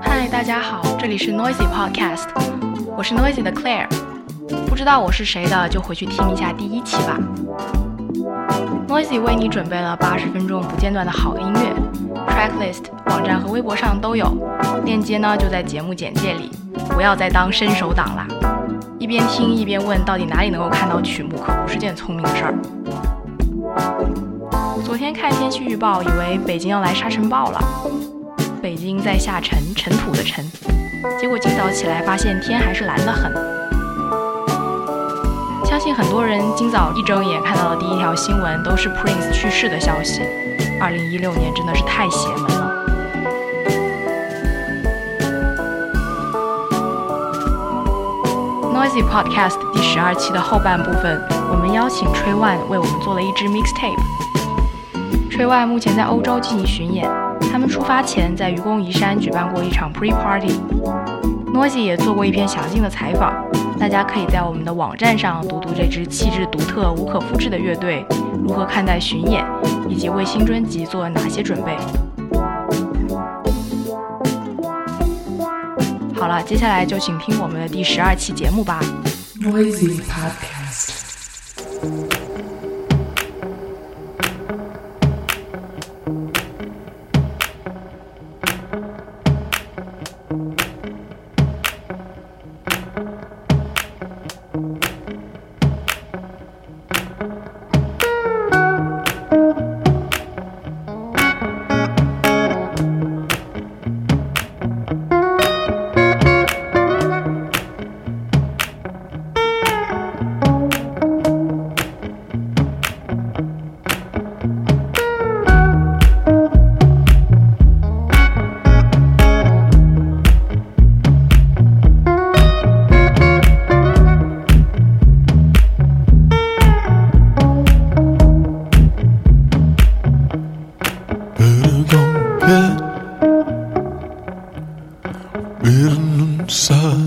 嗨，大家好，这里是 Noisy Podcast，我是 Noisy 的 Claire。不知道我是谁的，就回去听一下第一期吧。Noisy 为你准备了八十分钟不间断的好音乐，tracklist 网站和微博上都有，链接呢就在节目简介里。不要再当伸手党啦，一边听一边问到底哪里能够看到曲目，可不是件聪明的事儿。昨天看天气预报，以为北京要来沙尘暴了，北京在下沉，尘土的尘。结果今早起来发现天还是蓝得很。相信很多人今早一睁眼看到的第一条新闻都是 Prince 去世的消息。二零一六年真的是太邪门了。Noisy Podcast 第十二期的后半部分，我们邀请 Trey One 为我们做了一支 mixtape。Trey One 目前在欧洲进行巡演，他们出发前在愚公移山举办过一场 pre party。Noisy 也做过一篇详尽的采访，大家可以在我们的网站上读读这支气质独特、无可复制的乐队如何看待巡演，以及为新专辑做了哪些准备。好了，接下来就请听我们的第十二期节目吧。Noisy Podcast. bir insan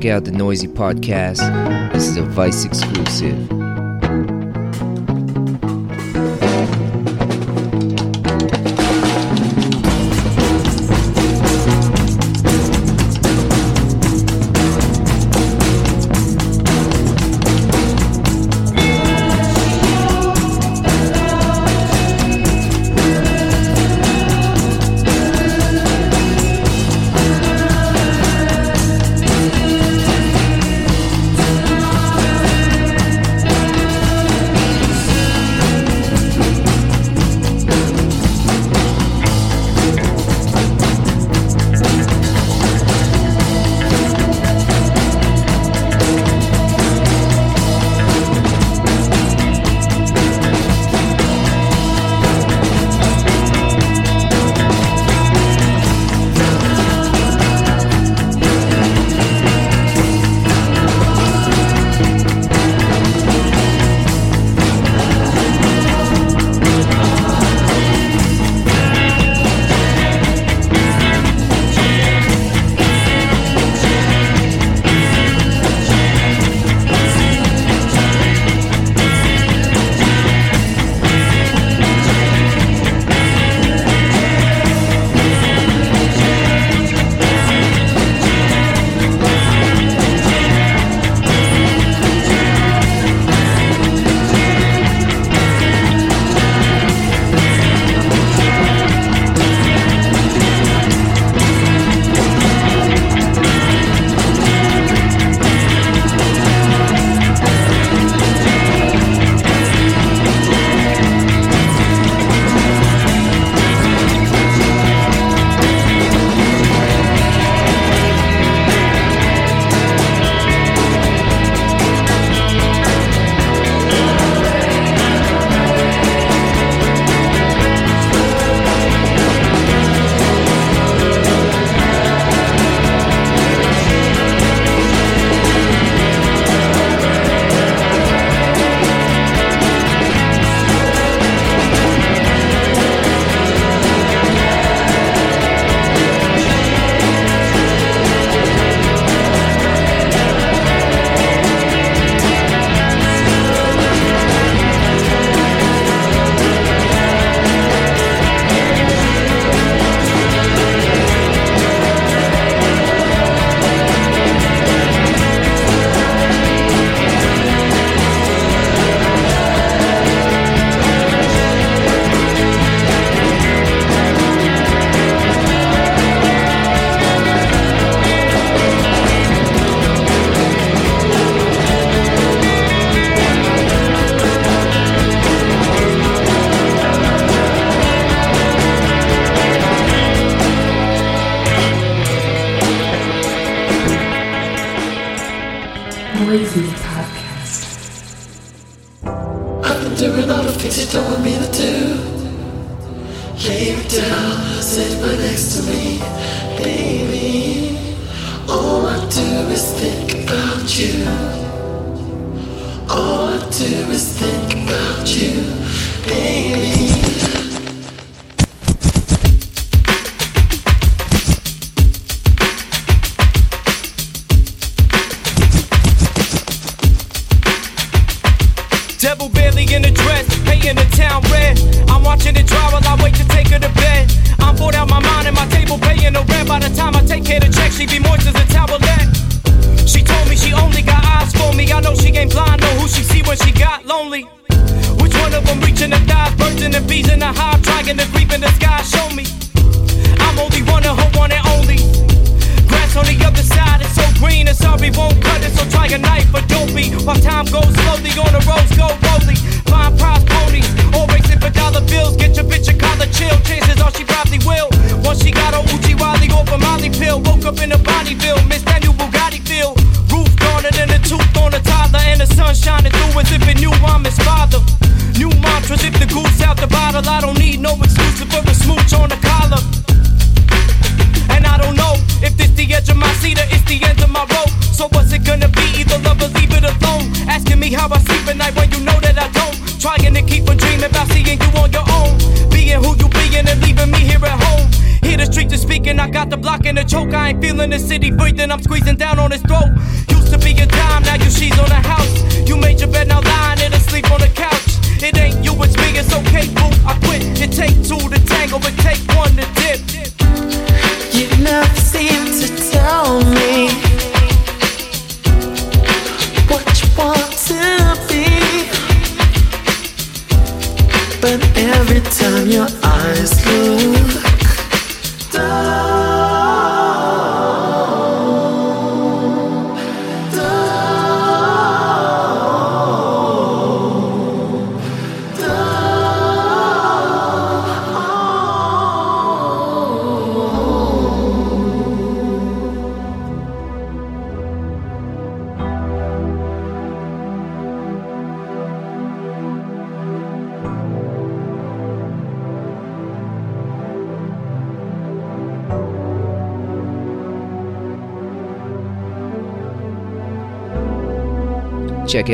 check out the Noisy Podcast. This is a Vice exclusive.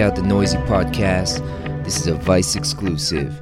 out the Noisy Podcast. This is a Vice exclusive.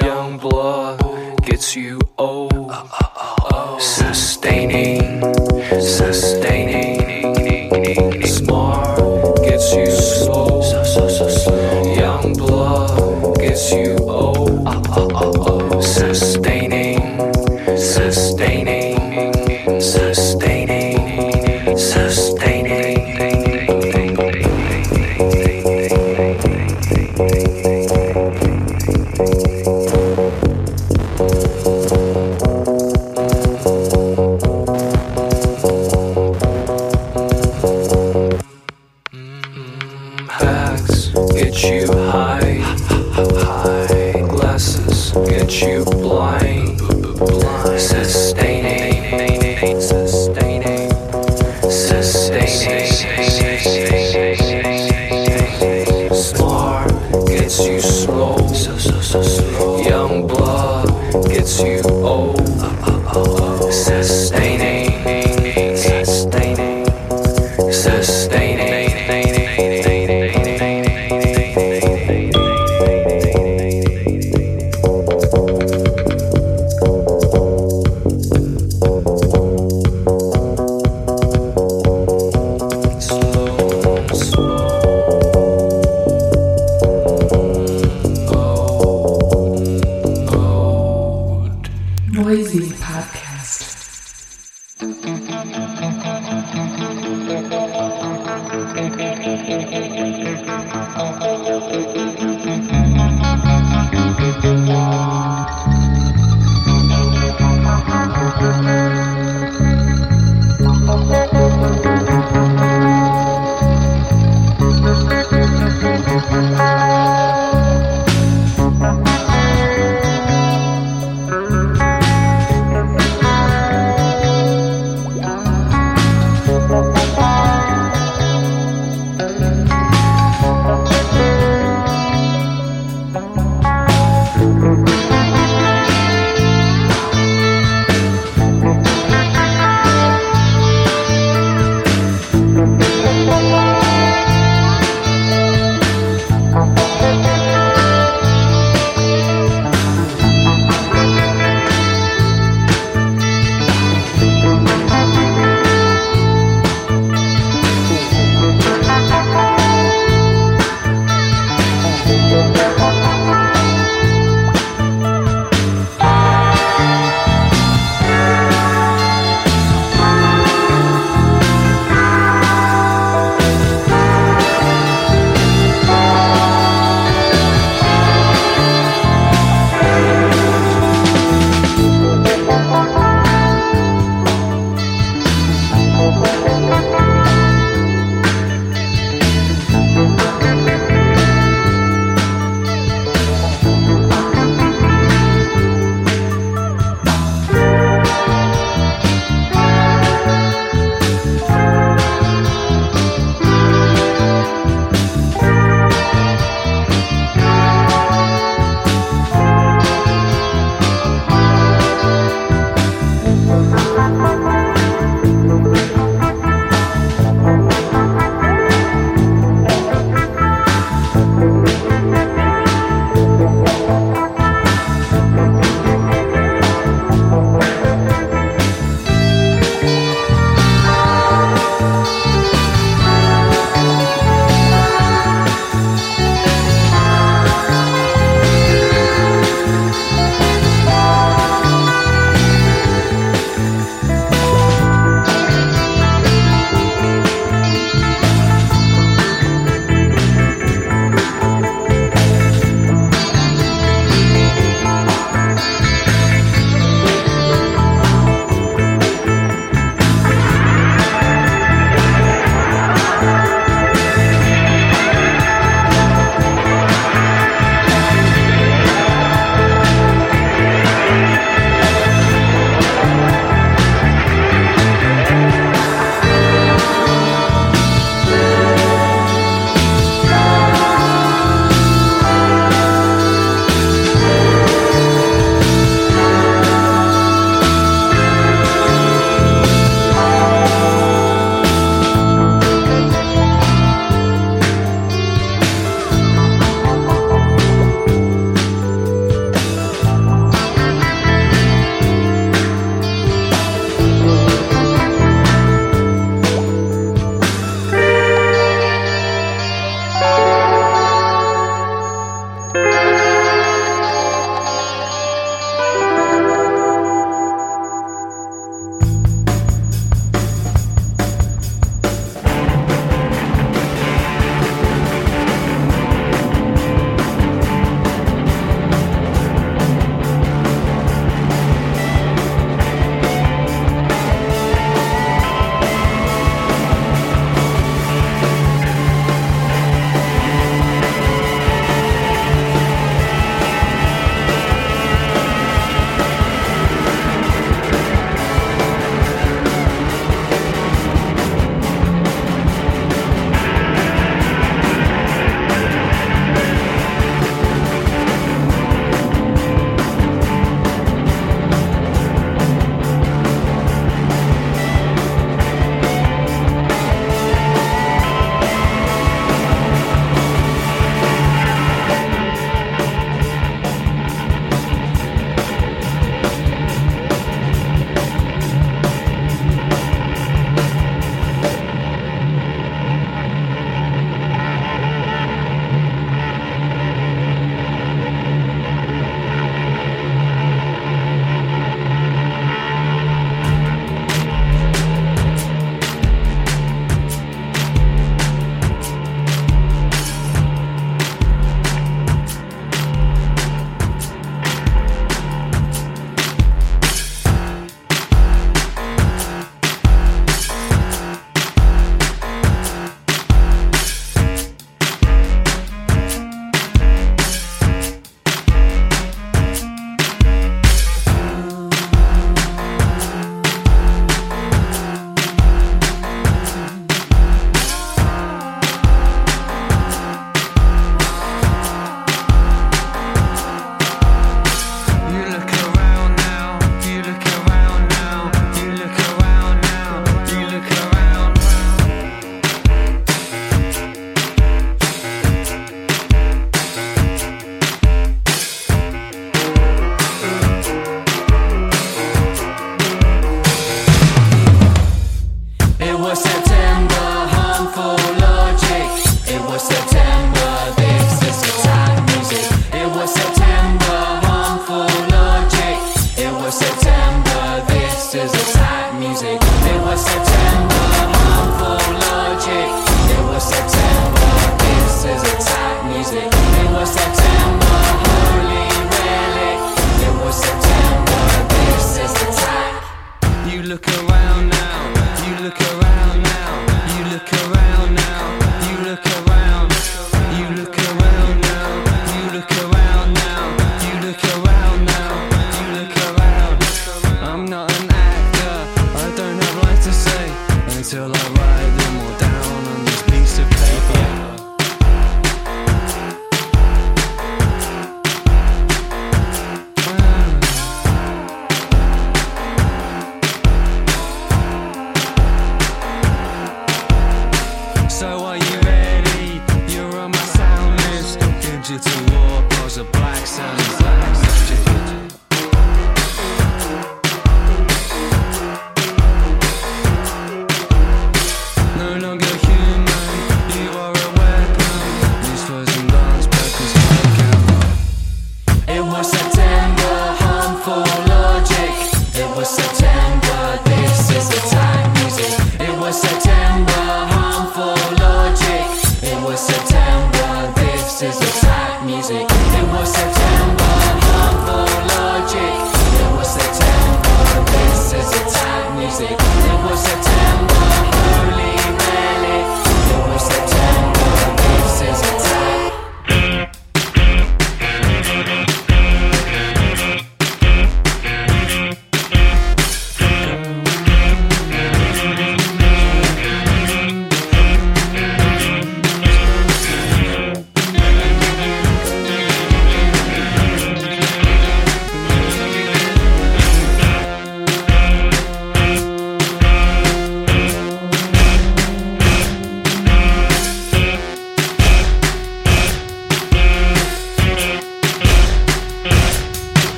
Young blood gets you old. Uh, uh, uh, sustaining, sustaining.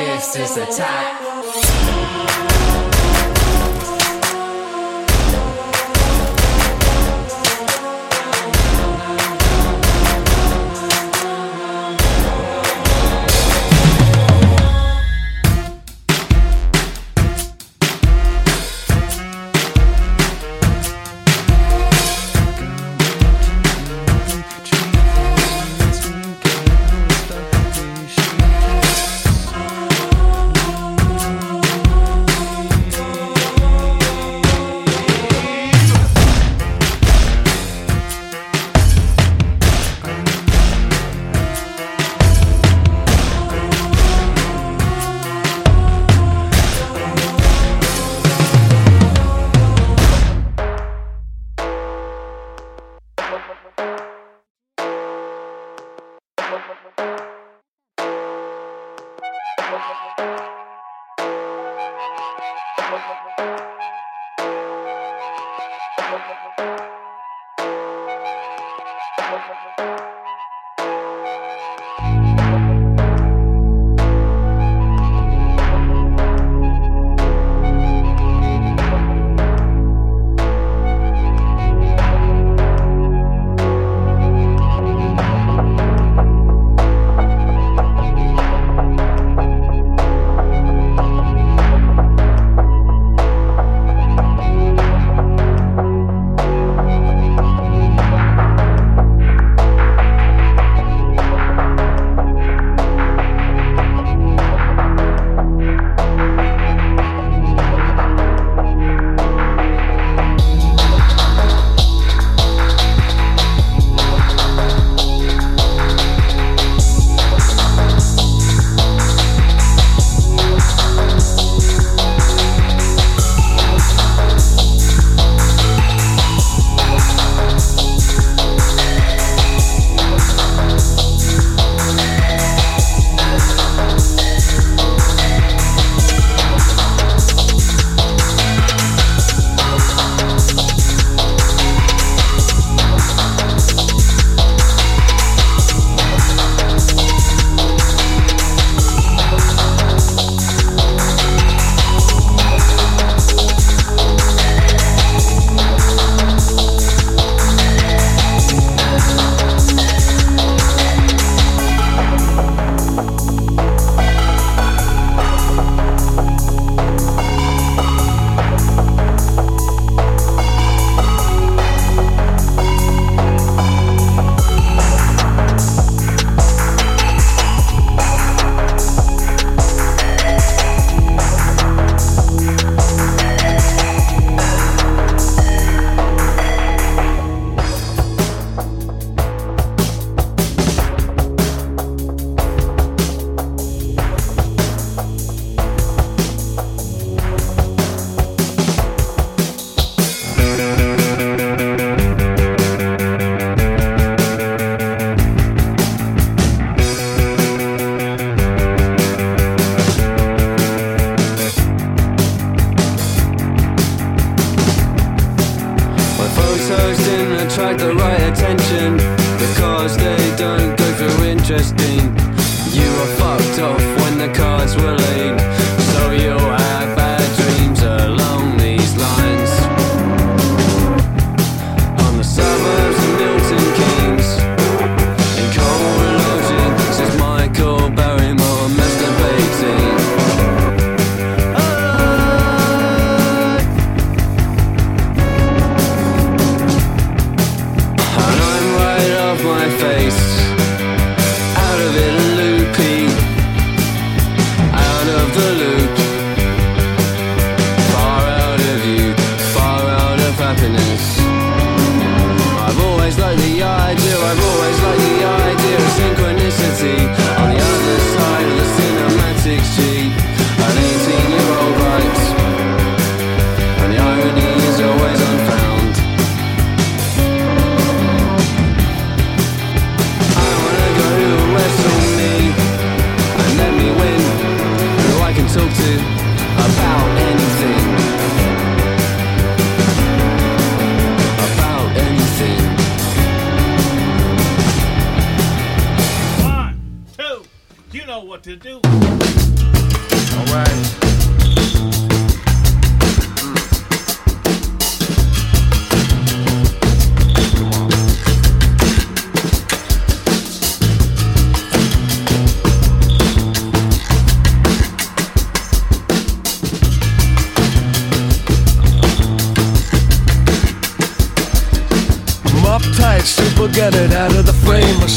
This is the time.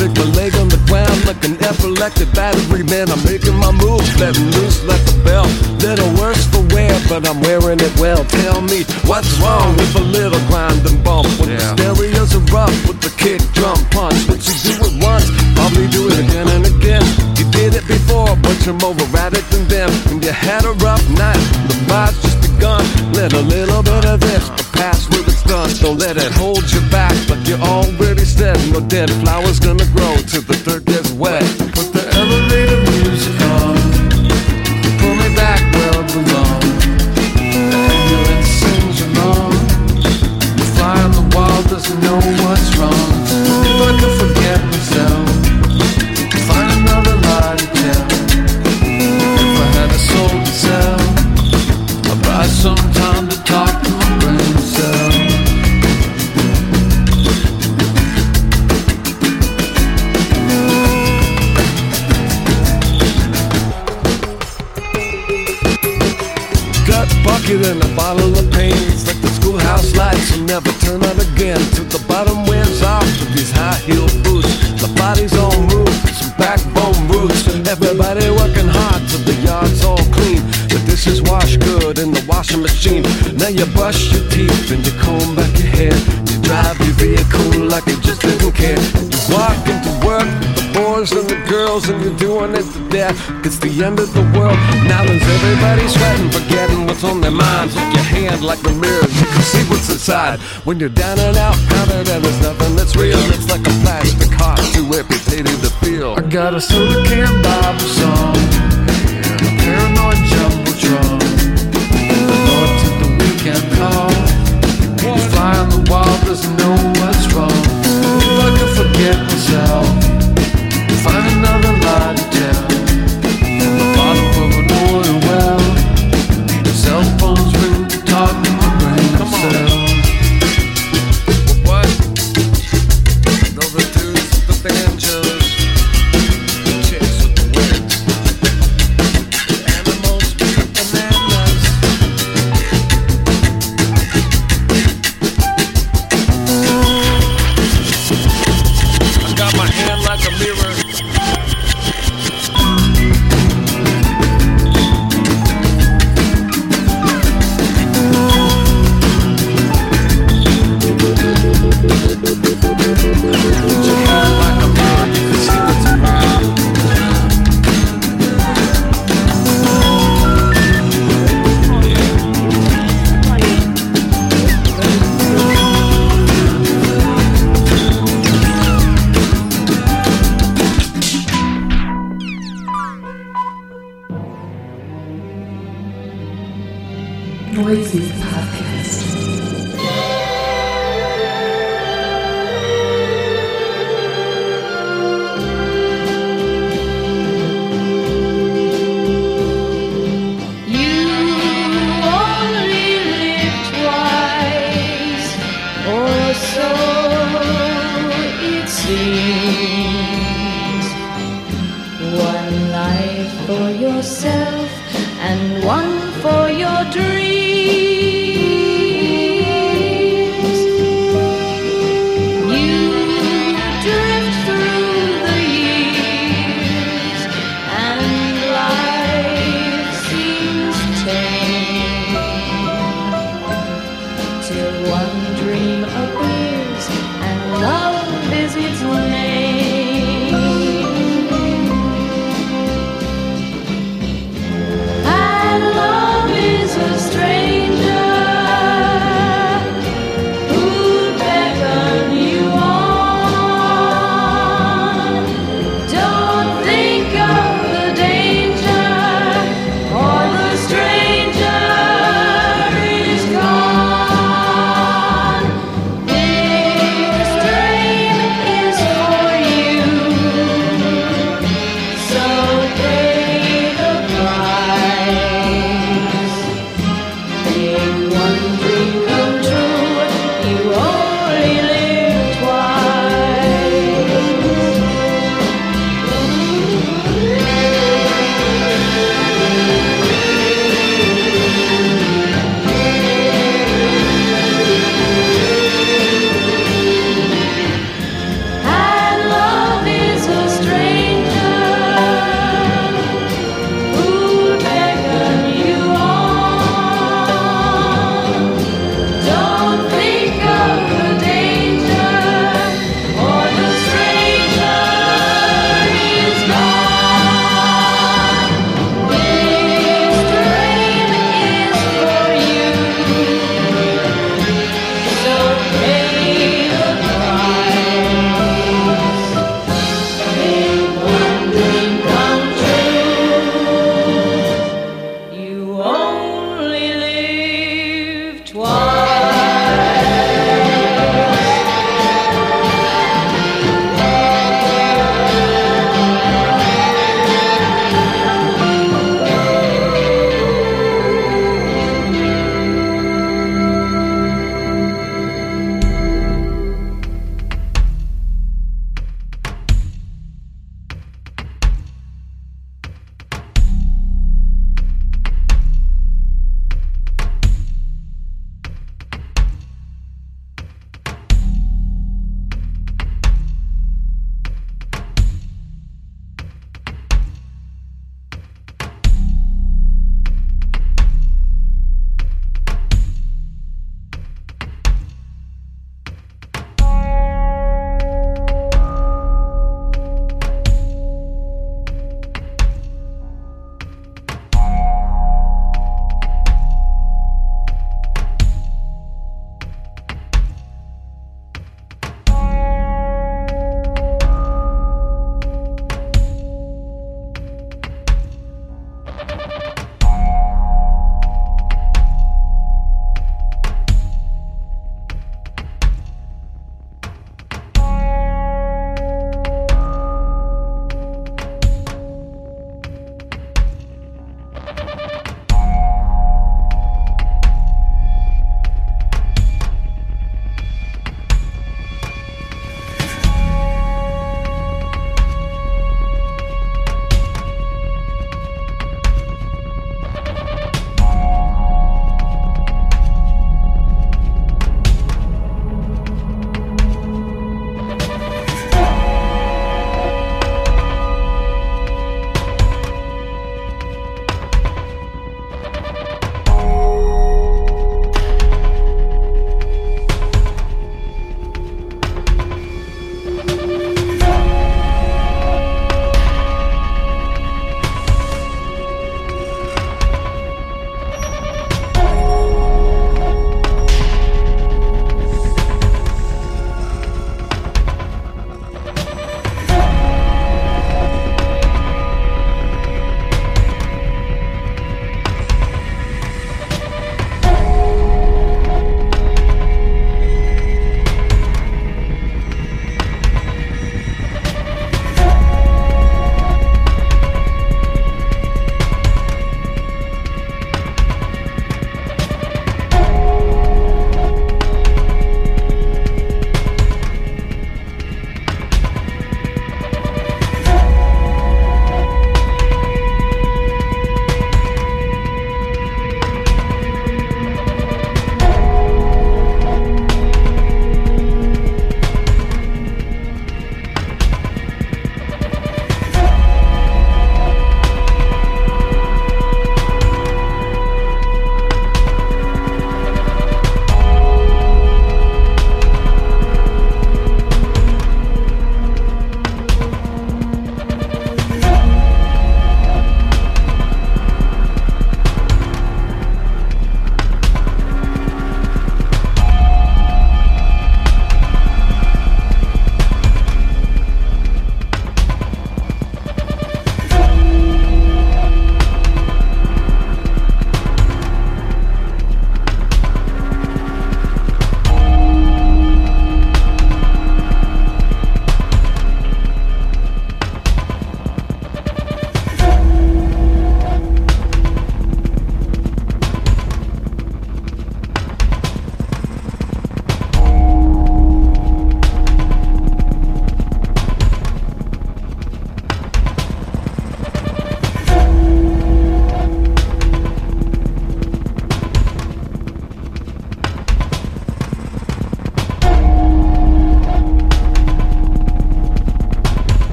Stick my leg on the ground like an epileptic battery. Man, I'm making my moves, letting loose like a bell. Little worse for wear, but I'm wearing it well. Tell me what's wrong with a little grind and bump. When yeah. the stereos are rough with the kick drum punch. But you do it once, probably do it again and again. You did it before, but you're more erratic than them. And you had a rough night, the vibe's just begun. Let a little bit of this done, don't let it hold you back. But you're already dead, no dead flowers gonna grow till the dirt gets wet. Put the elevator death. It's the end of the world. Now there's everybody sweating, forgetting what's on their minds. Look your hand like the mirror, you can see what's inside. When you're down and out, counted and there's nothing that's real. It's like a plastic heart, too amputated to feel. I got a soda can Bible song. angel.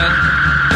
Yeah.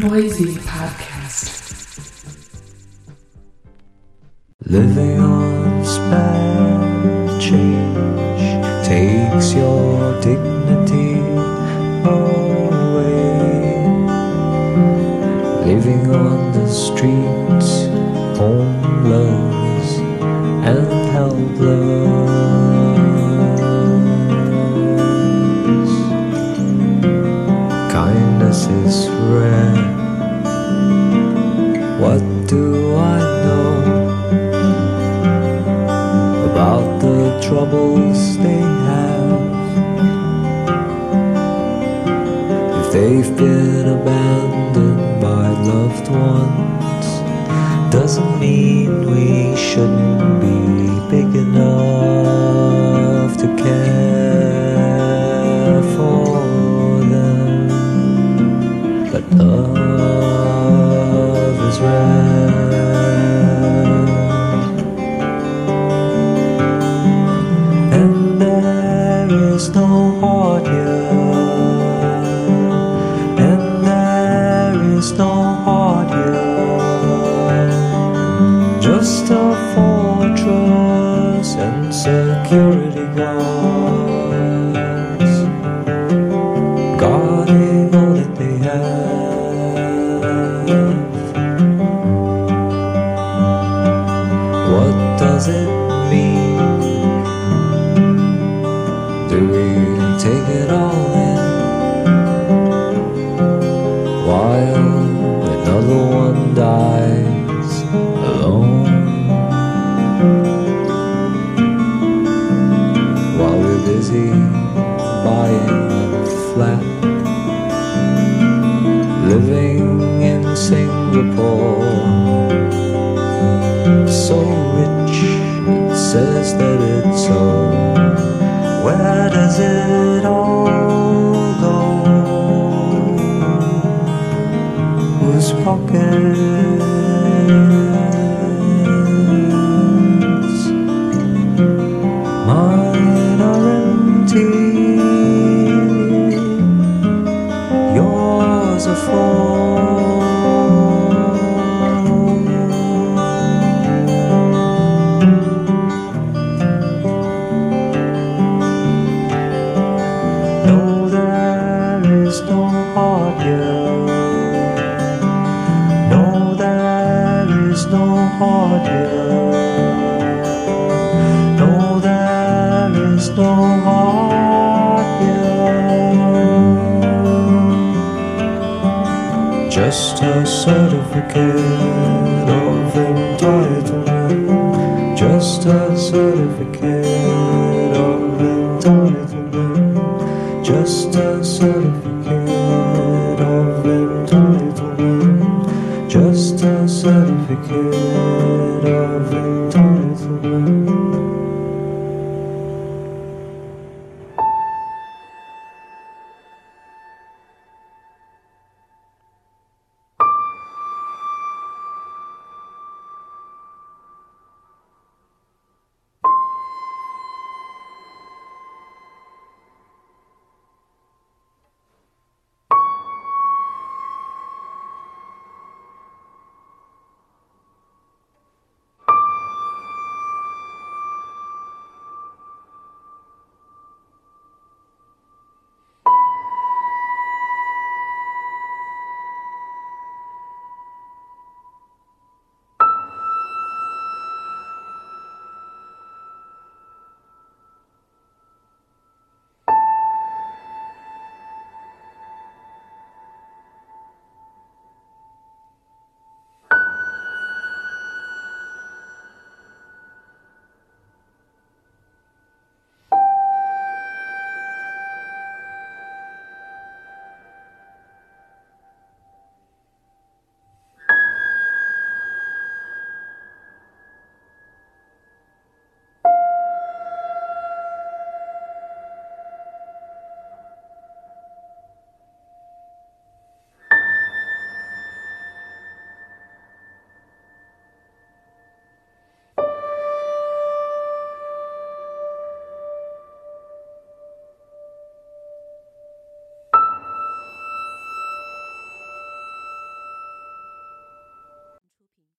Noisy Podcast. Living on spare change takes your dignity.